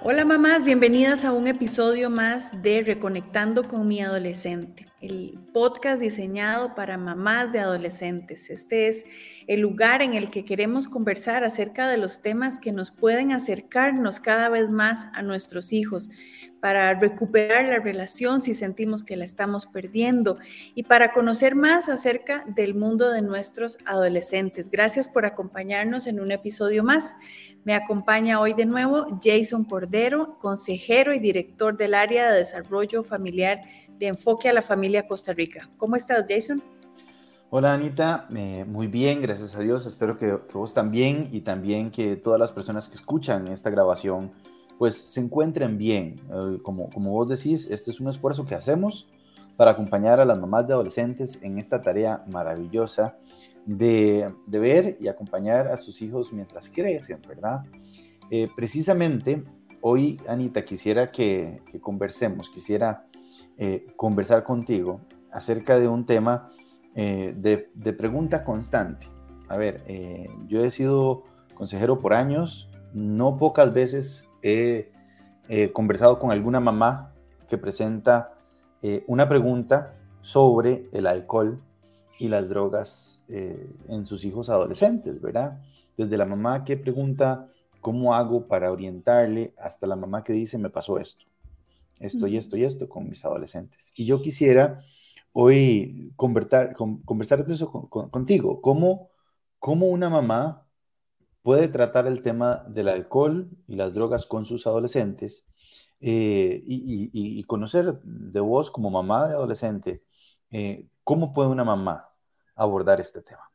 Hola mamás, bienvenidas a un episodio más de Reconectando con mi adolescente, el podcast diseñado para mamás de adolescentes. Este es el lugar en el que queremos conversar acerca de los temas que nos pueden acercarnos cada vez más a nuestros hijos, para recuperar la relación si sentimos que la estamos perdiendo y para conocer más acerca del mundo de nuestros adolescentes. Gracias por acompañarnos en un episodio más. Me acompaña hoy de nuevo Jason Cordero, consejero y director del área de desarrollo familiar de Enfoque a la Familia Costa Rica. ¿Cómo estás, Jason? Hola Anita, muy bien, gracias a Dios. Espero que, vos también y también que todas las personas que escuchan esta grabación pues se encuentren bien. Eh, como, como vos decís, este es un esfuerzo que hacemos para acompañar a las mamás de adolescentes en esta tarea maravillosa de, ver y acompañar a sus hijos mientras crecen, ¿verdad? Eh, precisamente hoy, Anita, quisiera que, conversemos, quisiera eh, conversar contigo acerca de un tema eh, de, pregunta constante. A ver, yo he sido consejero por años, no pocas veces he conversado con alguna mamá que presenta una pregunta sobre el alcohol y las drogas eh, en sus hijos adolescentes, ¿verdad? Desde la mamá que pregunta cómo hago para orientarle hasta la mamá que dice me pasó esto, esto y esto y esto con mis adolescentes. Y yo quisiera hoy conversar, conversar de eso contigo, ¿Cómo, cómo una mamá puede tratar el tema del alcohol y las drogas con sus adolescentes eh, y, conocer de vos como mamá de adolescente, eh, ¿cómo puede una mamá abordar este tema.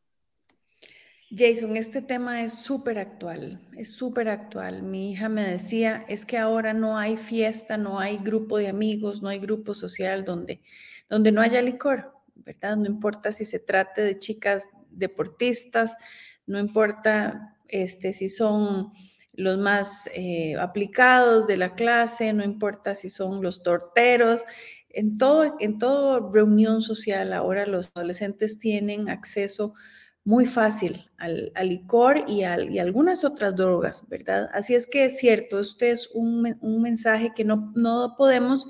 Jason, este tema es súper actual, es súper actual. Mi hija me decía, es que ahora no hay fiesta, no hay grupo de amigos, no hay grupo social donde, donde no haya licor, ¿verdad? No importa si se trate de chicas deportistas, no importa este, si son los más eh, aplicados de la clase, no importa si son los torteros, en todo, en toda reunión social ahora los adolescentes tienen acceso muy fácil al, licor y, a algunas otras drogas, ¿verdad? Así es que es cierto, este es un, mensaje que no, no podemos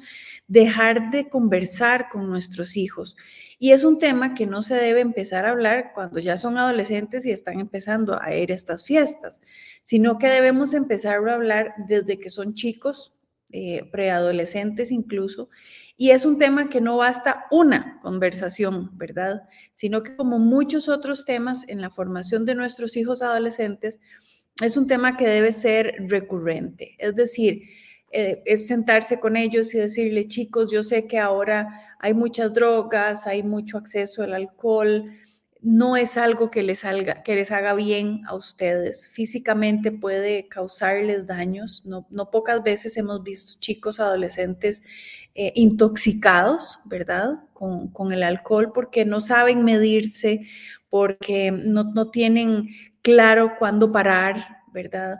dejar de conversar con nuestros hijos. Y es un tema que no se debe empezar a hablar cuando ya son adolescentes y están empezando a ir a estas fiestas, sino que debemos empezar a hablar desde que son chicos, eh, preadolescentes incluso, y es un tema que no basta una conversación, ¿verdad? Sino que como muchos otros temas en la formación de nuestros hijos adolescentes, es un tema que debe ser recurrente. Es decir, eh, es sentarse con ellos y decirle, chicos, yo sé que ahora hay muchas drogas, hay mucho acceso al alcohol, no es algo que les, haga, que les haga bien a ustedes. Físicamente puede causarles daños. No, pocas veces hemos visto chicos adolescentes eh, intoxicados, ¿verdad? Con, el alcohol porque no saben medirse, porque no, no tienen claro cuándo parar, ¿verdad?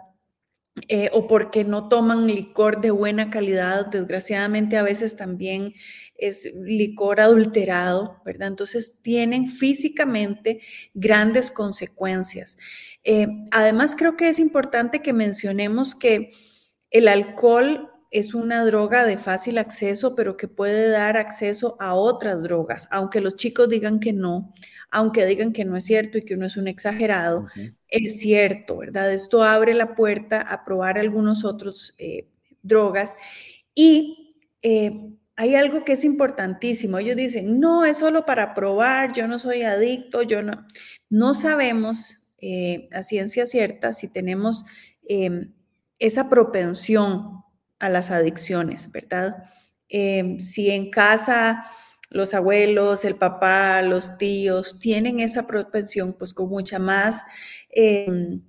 Eh, o porque no toman licor de buena calidad, desgraciadamente a veces también es licor adulterado, ¿verdad? Entonces tienen físicamente grandes consecuencias. Eh, además, creo que es importante que mencionemos que el alcohol es una droga de fácil acceso, pero que puede dar acceso a otras drogas, aunque los chicos digan que no aunque digan que no es cierto y que uno es un exagerado, es cierto, ¿verdad? Esto abre la puerta a probar algunos otros eh, drogas y eh, hay algo que es importantísimo. Ellos dicen, no, es solo para probar, yo no soy adicto, yo no. No sabemos eh, a ciencia cierta si tenemos em, esa propensión a las adicciones, ¿verdad? Em, si en casa los abuelos, el papá, los tíos tienen esa propensión, pues con mucha más, em,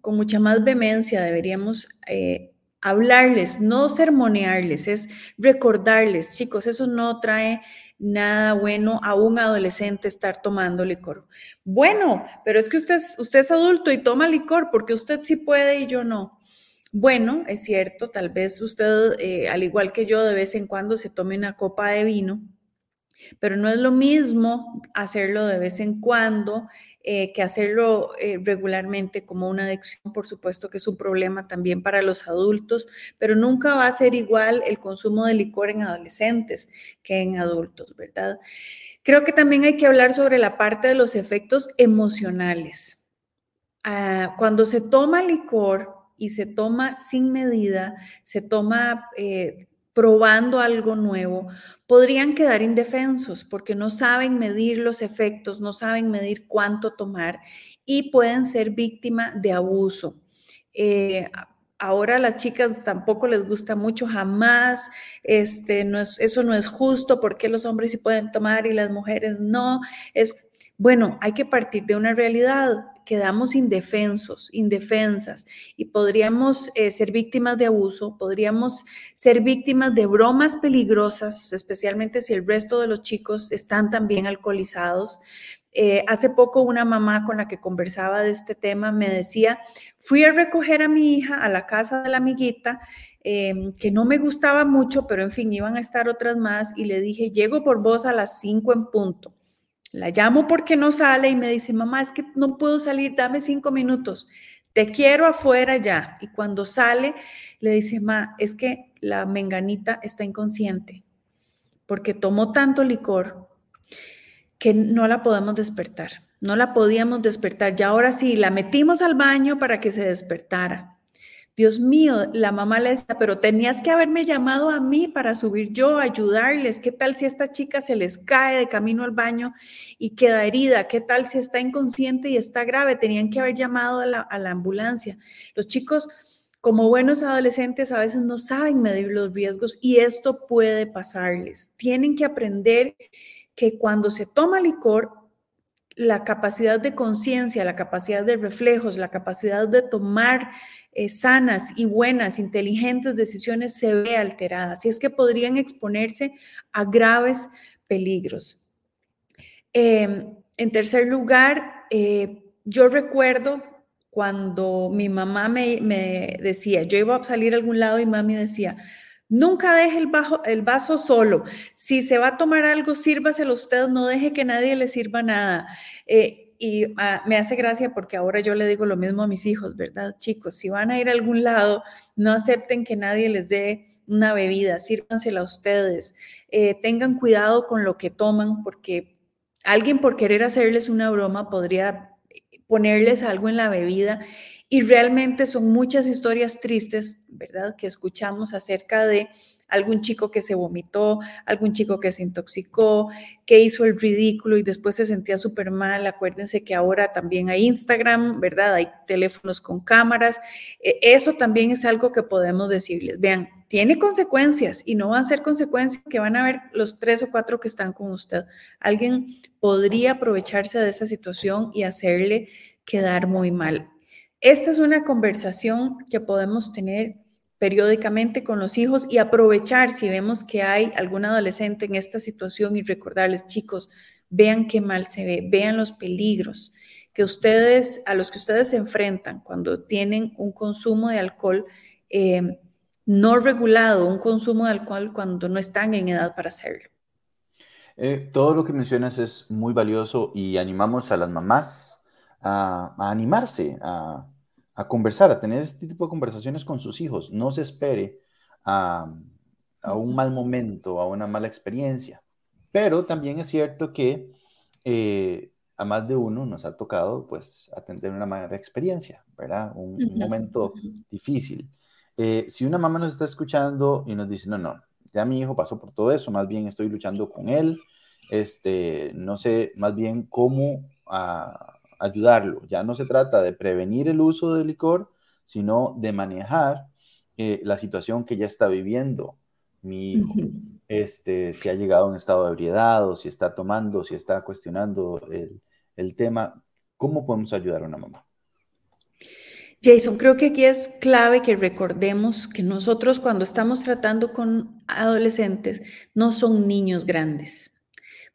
con mucha más vehemencia deberíamos eh, hablarles, no sermonearles, es recordarles, chicos, eso no trae nada bueno a un adolescente estar tomando licor. Bueno, pero es que usted, usted es adulto y toma licor porque usted sí puede y yo no. Bueno, es cierto, tal vez usted, eh, al igual que yo, de vez en cuando se tome una copa de vino, pero no es lo mismo hacerlo de vez en cuando eh, que hacerlo eh, regularmente como una adicción. Por supuesto que es un problema también para los adultos, pero nunca va a ser igual el consumo de licor en adolescentes que en adultos, ¿verdad? Creo que también hay que hablar sobre la parte de los efectos emocionales. Ah, cuando se toma licor y se toma sin medida, se toma eh, probando algo nuevo, podrían quedar indefensos porque no saben medir los efectos, no saben medir cuánto tomar y pueden ser víctima de abuso. Eh, ahora a las chicas tampoco les gusta mucho, jamás, este, no es, eso no es justo, porque los hombres sí pueden tomar y las mujeres no? Es, bueno, hay que partir de una realidad quedamos indefensos, indefensas y podríamos eh, ser víctimas de abuso, podríamos ser víctimas de bromas peligrosas, especialmente si el resto de los chicos están también alcoholizados. Eh, hace poco una mamá con la que conversaba de este tema me decía, fui a recoger a mi hija a la casa de la amiguita, em, que no me gustaba mucho, pero en fin, iban a estar otras más, y le dije, llego por vos a las 5 en punto. La llamo porque no sale y me dice, mamá, es que no puedo salir, dame cinco minutos. Te quiero afuera ya. Y cuando sale, le dice, ma, es que la menganita está inconsciente porque tomó tanto licor que no la podemos despertar. No la podíamos despertar. Ya ahora sí, la metimos al baño para que se despertara. Dios mío, la mamá le decía, pero tenías que haberme llamado a mí para subir yo, ayudarles. ¿Qué tal si esta chica se les cae de camino al baño y queda herida? ¿Qué tal si está inconsciente y está grave? Tenían que haber llamado a la, a la ambulancia. Los chicos, como buenos adolescentes, a veces no saben medir los riesgos y esto puede pasarles. Tienen que aprender que cuando se toma licor, la capacidad de conciencia, la capacidad de reflejos, la capacidad de tomar eh, sanas y buenas, inteligentes decisiones se ve alterada. Así es que podrían exponerse a graves peligros. Em, en tercer lugar, eh, yo recuerdo cuando mi mamá me, decía, yo iba a salir a algún lado y mami decía, nunca deje el vaso solo. Si se va a tomar algo, sírvaselo usted, no deje que nadie le sirva nada. Eh, y ah, me hace gracia porque ahora yo le digo lo mismo a mis hijos, ¿verdad? Chicos, si van a ir a algún lado, no acepten que nadie les dé una bebida, sírvansela a ustedes, eh, tengan cuidado con lo que toman porque alguien por querer hacerles una broma podría ponerles algo en la bebida y realmente son muchas historias tristes, ¿verdad? Que escuchamos acerca de algún chico que se vomitó, algún chico que se intoxicó, que hizo el ridículo y después se sentía súper mal. Acuérdense que ahora también hay Instagram, ¿verdad? Hay teléfonos con cámaras. E, eso también es algo que podemos decirles. Vean, tiene consecuencias y no van a ser consecuencias que van a ver los tres o cuatro que están con usted. Alguien podría aprovecharse de esa situación y hacerle quedar muy mal. Esta es una conversación que podemos tener periódicamente con los hijos y aprovechar si vemos que hay algún adolescente en esta situación y recordarles, chicos, vean qué mal se ve, vean los peligros que ustedes, a los que ustedes se enfrentan cuando tienen un consumo de alcohol eh, no regulado, un consumo de alcohol cuando no están en edad para hacerlo. Eh, todo lo que mencionas es muy valioso y animamos a las mamás a animarse, a, a conversar, a tener este tipo de conversaciones con sus hijos. No se espere a, un mal momento, a una mala experiencia. Pero también es cierto que eh, a más de uno nos ha tocado pues atender una mala experiencia, ¿verdad? Un, momento difícil. Eh, si una mamá nos está escuchando y nos dice, no, no, ya mi hijo pasó por todo eso, más bien estoy luchando con él, este, no sé más bien cómo ah, ayudarlo. Ya no se trata de prevenir el uso del licor, sino de manejar eh, la situación que ya está viviendo mi hijo. Este, si ha llegado a un estado de ebriedad o si está tomando, si está cuestionando el, el tema, ¿cómo podemos ayudar a una mamá? Jason, creo que aquí es clave que recordemos que nosotros cuando estamos tratando con adolescentes no son niños grandes.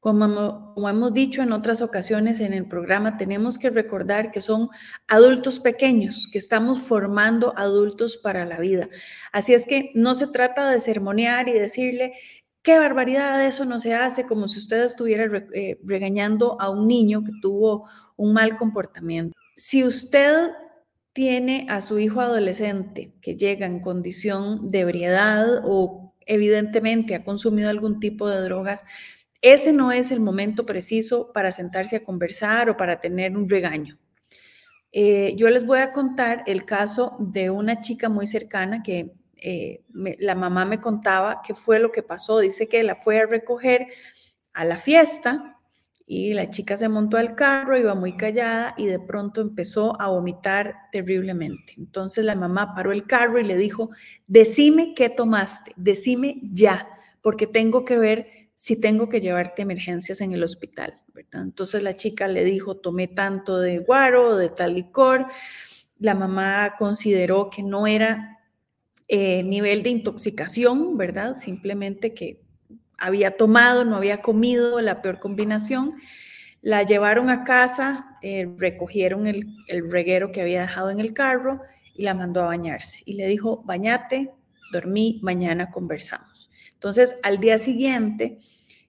Como, hemos dicho en otras ocasiones en el programa, tenemos que recordar que son adultos pequeños, que estamos formando adultos para la vida. Así es que no se trata de sermonear y decirle, qué barbaridad, eso no se hace, como si usted estuviera eh, regañando a un niño que tuvo un mal comportamiento. Si usted tiene a su hijo adolescente que llega en condición de ebriedad o evidentemente ha consumido algún tipo de drogas, ese no es el momento preciso para sentarse a conversar o para tener un regaño. Eh, yo les voy a contar el caso de una chica muy cercana que eh, la mamá me contaba qué fue lo que pasó. Dice que la fue a recoger a la fiesta y la chica se montó al carro, iba muy callada y de pronto empezó a vomitar terriblemente. Entonces la mamá paró el carro y le dijo, decime qué tomaste, decime ya, porque tengo que ver si tengo que llevarte emergencias en el hospital. Entonces la chica le dijo, tomé tanto de guaro, de tal licor. La mamá consideró que no era eh, nivel de intoxicación, ¿verdad? Simplemente que había tomado, no había comido, la peor combinación. La llevaron a casa, eh, recogieron el, el, reguero que había dejado en el carro y la mandó a bañarse. Y le dijo, bañate, dormí, mañana conversamos. Entonces, al día siguiente,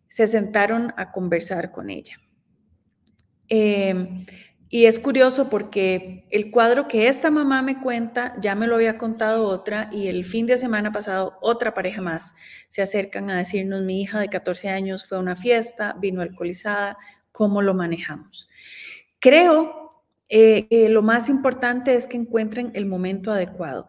se sentaron a conversar con ella. Eh, y es curioso porque el cuadro que esta mamá me cuenta, ya me lo había contado otra y el fin de semana pasado otra pareja más se acercan a decirnos, mi hija de 14 años fue a una fiesta, vino alcoholizada, ¿cómo lo manejamos? Creo eh, que lo más importante es que encuentren el momento adecuado.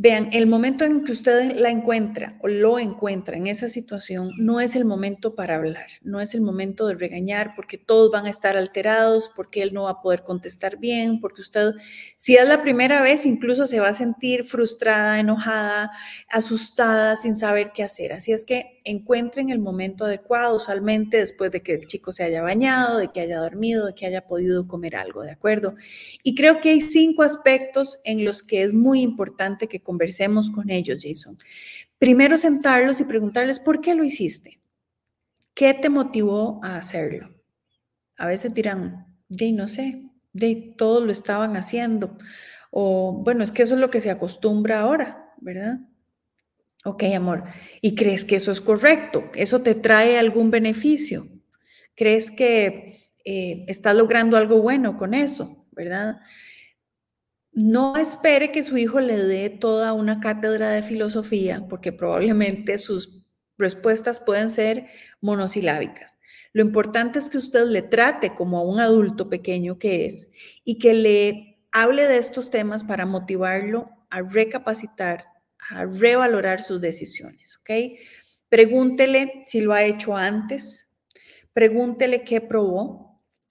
Vean, el momento en que usted la encuentra o lo encuentra en esa situación no es el momento para hablar, no es el momento de regañar porque todos van a estar alterados, porque él no va a poder contestar bien, porque usted, si es la primera vez, incluso se va a sentir frustrada, enojada, asustada, sin saber qué hacer. Así es que encuentren el momento adecuado, usualmente después de que el chico se haya bañado, de que haya dormido, de que haya podido comer algo, ¿de acuerdo? Y creo que hay cinco aspectos en los que es muy importante que conversemos con ellos, Jason. Primero sentarlos y preguntarles, ¿por qué lo hiciste? ¿Qué te motivó a hacerlo? A veces dirán, de no sé, de todos lo estaban haciendo. O bueno, es que eso es lo que se acostumbra ahora, ¿verdad? Ok, amor. ¿Y crees que eso es correcto? ¿Eso te trae algún beneficio? ¿Crees que eh, estás logrando algo bueno con eso? ¿Verdad? No espere que su hijo le dé toda una cátedra de filosofía, porque probablemente sus respuestas pueden ser monosilábicas. Lo importante es que usted le trate como a un adulto pequeño que es y que le hable de estos temas para motivarlo a recapacitar, a revalorar sus decisiones, ¿ok? Pregúntele si lo ha hecho antes, pregúntele qué probó,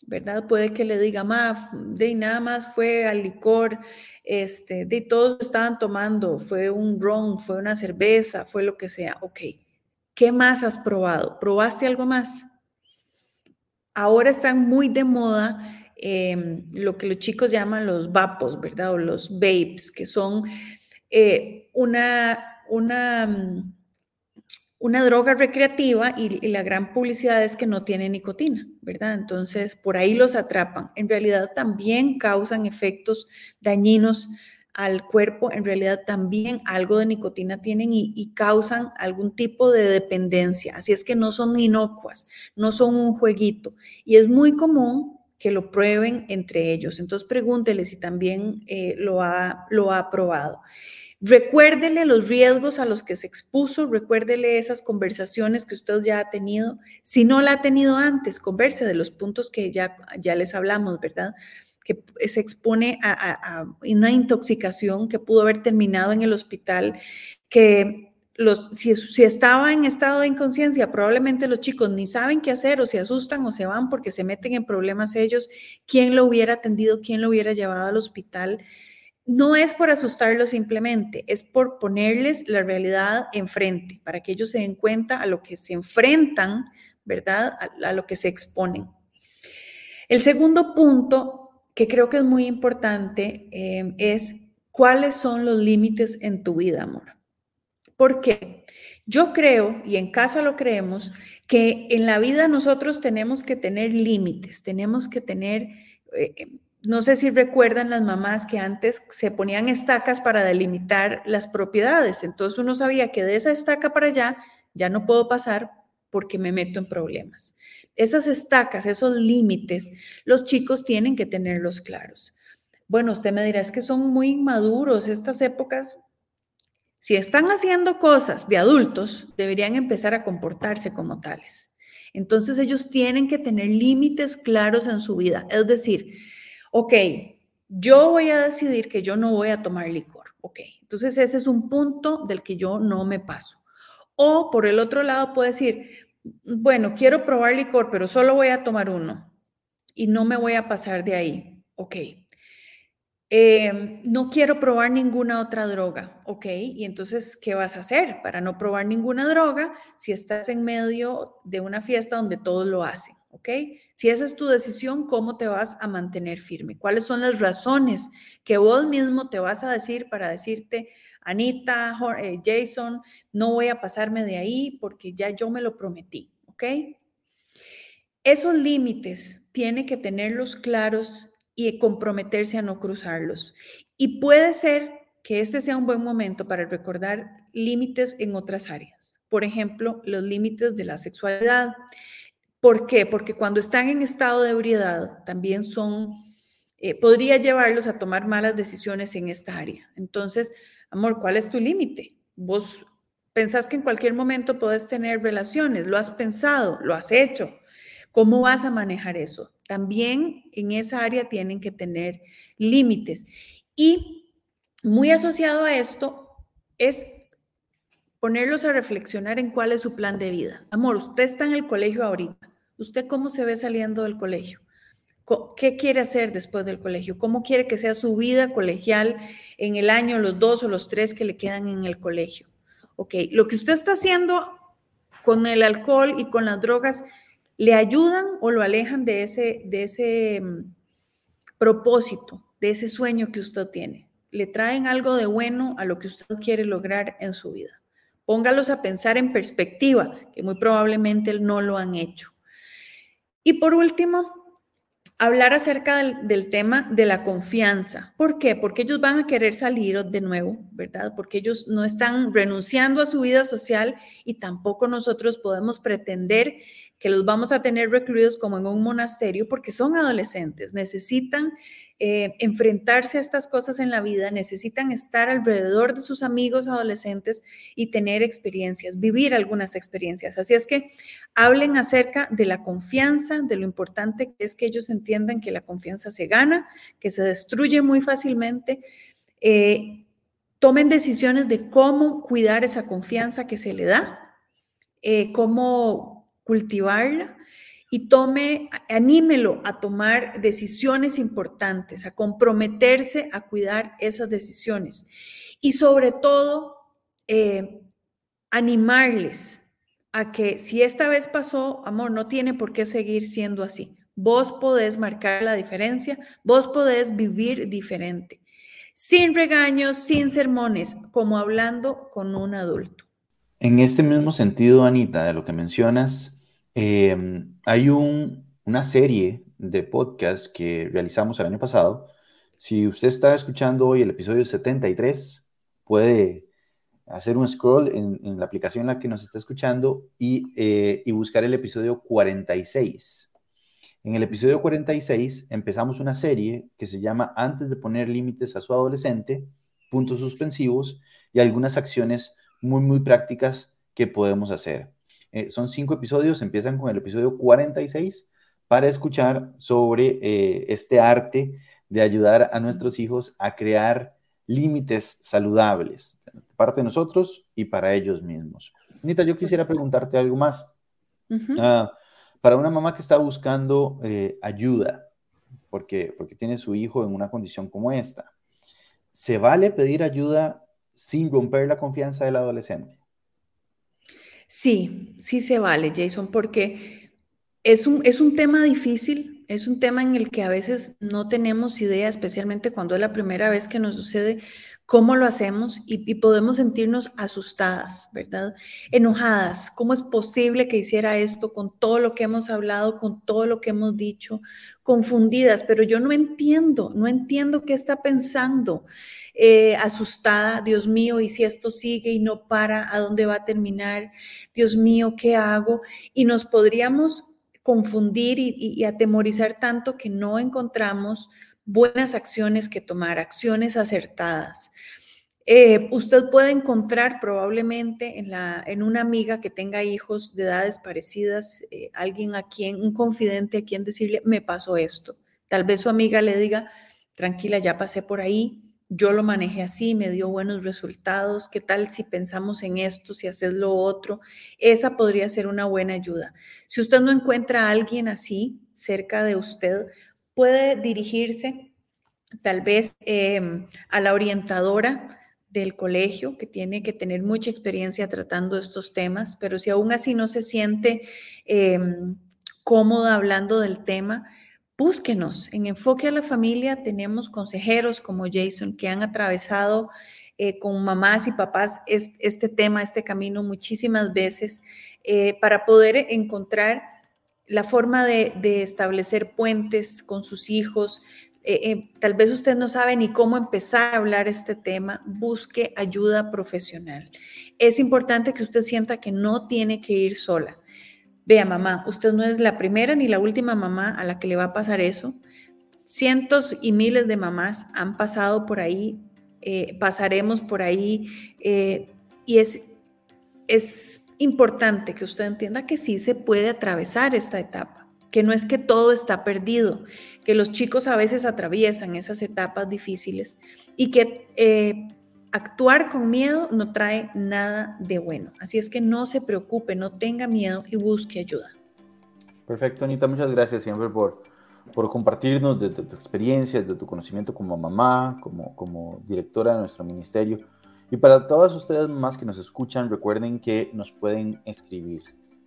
¿verdad? Puede que le diga, más de nada más fue al licor, este, de todos estaban tomando, fue un ron, fue una cerveza, fue lo que sea. Ok, ¿qué más has probado? ¿Probaste algo más? Ahora están muy de moda em, lo que los chicos llaman los vapos, ¿verdad? O los vapes, que son eh, una, una mm, una droga recreativa y, la gran publicidad es que no tiene nicotina, ¿verdad? Entonces, por ahí los atrapan. En realidad también causan efectos dañinos al cuerpo, en realidad también algo de nicotina tienen y, causan algún tipo de dependencia. Así es que no son inocuas, no son un jueguito. Y es muy común que lo prueben entre ellos. Entonces pregúntele si también eh, lo, ha, lo ha probado. Recuérdele los riesgos a los que se expuso, recuérdele esas conversaciones que usted ya ha tenido. Si no la ha tenido antes, converse de los puntos que ya, ya les hablamos, ¿verdad? Que se expone a, una intoxicación que pudo haber terminado en el hospital, que si, si, estaba en estado de inconsciencia, probablemente los chicos ni saben qué hacer o se asustan o se van porque se meten en problemas ellos. ¿Quién lo hubiera atendido? ¿Quién lo hubiera llevado al hospital? No es por asustarlos simplemente, es por ponerles la realidad enfrente, para que ellos se den cuenta a lo que se enfrentan, ¿verdad? A, lo que se exponen. El segundo punto que creo que es muy importante eh, es cuáles son los límites en tu vida, amor. Porque yo creo, y en casa lo creemos, que en la vida nosotros tenemos que tener límites, tenemos que tener... Eh, no sé si recuerdan las mamás que antes se ponían estacas para delimitar las propiedades. Entonces uno sabía que de esa estaca para allá ya no puedo pasar porque me meto en problemas. Esas estacas, esos límites, los chicos tienen que tenerlos claros. Bueno, usted me dirá, es que son muy inmaduros estas épocas. Si están haciendo cosas de adultos, deberían empezar a comportarse como tales. Entonces ellos tienen que tener límites claros en su vida. Es decir, ok, yo voy a decidir que yo no voy a tomar licor. Ok, entonces ese es un punto del que yo no me paso. O por el otro lado puedo decir, bueno, quiero probar licor, pero solo voy a tomar uno y no me voy a pasar de ahí. Ok, Em, no quiero probar ninguna otra droga, ¿ok? Y entonces, ¿qué vas a hacer para no probar ninguna droga si estás en medio de una fiesta donde todos lo hacen, ¿ok? Si esa es tu decisión, ¿cómo te vas a mantener firme? ¿Cuáles son las razones que vos mismo te vas a decir para decirte, Anita, eh, Jason, no voy a pasarme de ahí porque ya yo me lo prometí, ¿ok? Esos límites tiene que tenerlos claros y comprometerse a no cruzarlos. Y puede ser que este sea un buen momento para recordar límites en otras áreas. Por ejemplo, los límites de la sexualidad. ¿Por qué? Porque cuando están en estado de ebriedad también son, eh, podría llevarlos a tomar malas decisiones en esta área. Entonces, amor, ¿cuál es tu límite? Vos pensás que en cualquier momento podés tener relaciones, lo has pensado, lo has hecho. ¿Cómo vas a manejar eso? También en esa área tienen que tener límites. Y muy asociado a esto es ponerlos a reflexionar en cuál es su plan de vida. Amor, usted está en el colegio ahorita. ¿Usted cómo se ve saliendo del colegio? ¿Qué quiere hacer después del colegio? ¿Cómo quiere que sea su vida colegial en el año, los dos o los tres que le quedan en el colegio? Ok, lo que usted está haciendo con el alcohol y con las drogas le ayudan o lo alejan de ese, de ese mm, propósito, de ese sueño que usted tiene. Le traen algo de bueno a lo que usted quiere lograr en su vida. Póngalos a pensar en perspectiva, que muy probablemente no lo han hecho. Y por último, hablar acerca del, tema de la confianza. ¿Por qué? Porque ellos van a querer salir de nuevo, ¿verdad? Porque ellos no están renunciando a su vida social y tampoco nosotros podemos pretender que los vamos a tener recluidos como en un monasterio porque son adolescentes, necesitan eh, enfrentarse a estas cosas en la vida, necesitan estar alrededor de sus amigos adolescentes y tener experiencias, vivir algunas experiencias. Así es que hablen acerca de la confianza, de lo importante que es que ellos entiendan que la confianza se gana, que se destruye muy fácilmente. Eh, tomen decisiones de cómo cuidar esa confianza que se le da, eh, cómo cultivarla y tome, anímelo a tomar decisiones importantes, a comprometerse a cuidar esas decisiones. Y sobre todo, eh, animarles a que si esta vez pasó, amor, no tiene por qué seguir siendo así. Vos podés marcar la diferencia, vos podés vivir diferente, sin regaños, sin sermones, como hablando con un adulto. En este mismo sentido, Anita, de lo que mencionas, Em, hay una serie de podcasts que realizamos el año pasado. Si usted está escuchando hoy el episodio 73, puede hacer un scroll en, la aplicación en la que nos está escuchando y, eh, y buscar el episodio 46. En el episodio 46 empezamos una serie que se llama Antes de poner límites a su adolescente, puntos suspensivos y algunas acciones muy, muy prácticas que podemos hacer. Eh, son cinco episodios, empiezan con el episodio 46 para escuchar sobre eh, este arte de ayudar a nuestros hijos a crear límites saludables, parte de nosotros y para ellos mismos. Anita, yo quisiera preguntarte algo más. Ah, para una mamá que está buscando eh, ayuda, porque, porque tiene su hijo en una condición como esta, ¿se vale pedir ayuda sin romper la confianza del adolescente? Sí, sí se vale, Jason, porque es un, es un tema difícil, es un tema en el que a veces no tenemos idea, especialmente cuando es la primera vez que nos sucede, cómo lo hacemos y, podemos sentirnos asustadas, ¿verdad? Enojadas. ¿Cómo es posible que hiciera esto con todo lo que hemos hablado, con todo lo que hemos dicho? Confundidas, pero yo no entiendo, no entiendo qué está pensando. eh, asustada, Dios mío, ¿y si esto sigue y no para, a dónde va a terminar? Dios mío, ¿qué hago? Y nos podríamos confundir y, atemorizar tanto que no encontramos buenas acciones que tomar, acciones acertadas. Eh, usted puede encontrar probablemente en, la, en una amiga que tenga hijos de edades parecidas, eh, alguien a quien, un confidente a quien decirle, me pasó esto. Tal vez su amiga le diga, tranquila, ya pasé por ahí, yo lo manejé así, me dio buenos resultados, ¿qué tal si pensamos en esto, si haces lo otro? Esa podría ser una buena ayuda. Si usted no encuentra a alguien así cerca de usted, puede dirigirse tal vez em, a la orientadora del colegio, que tiene que tener mucha experiencia tratando estos temas, pero si aún así no se siente em, cómoda hablando del tema, búsquenos. En Enfoque a la Familia tenemos consejeros como Jason que han atravesado eh, con mamás y papás este, tema, este camino muchísimas veces eh, para poder encontrar la forma de, establecer puentes con sus hijos. Eh, tal vez usted no sabe ni cómo empezar a hablar este tema, busque ayuda profesional. Es importante que usted sienta que no tiene que ir sola. Vea, mamá, usted no es la primera ni la última mamá a la que le va a pasar eso. Cientos y miles de mamás han pasado por ahí, eh, pasaremos por ahí, eh, y es, es importante que usted entienda que sí se puede atravesar esta etapa, que no es que todo está perdido, que los chicos a veces atraviesan esas etapas difíciles y que eh, actuar con miedo no trae nada de bueno. Así es que no se preocupe, no tenga miedo y busque ayuda. Perfecto, Anita, muchas gracias siempre por, por compartirnos de, tu experiencia, de tu conocimiento como mamá, como, como directora de nuestro ministerio. Y para todas ustedes más que nos escuchan, recuerden que nos pueden escribir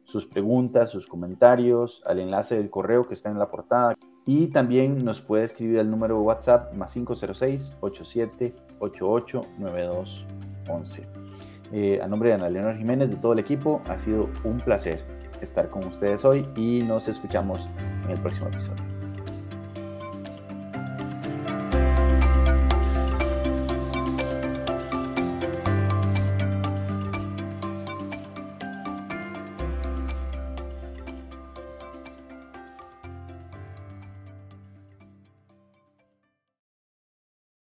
sus preguntas, sus comentarios al enlace del correo que está en la portada. Y también nos puede escribir al número WhatsApp más 506 87 88 9211. a nombre de Ana Leonor Jiménez, de todo el equipo, ha sido un placer estar con ustedes hoy y nos escuchamos en el próximo episodio.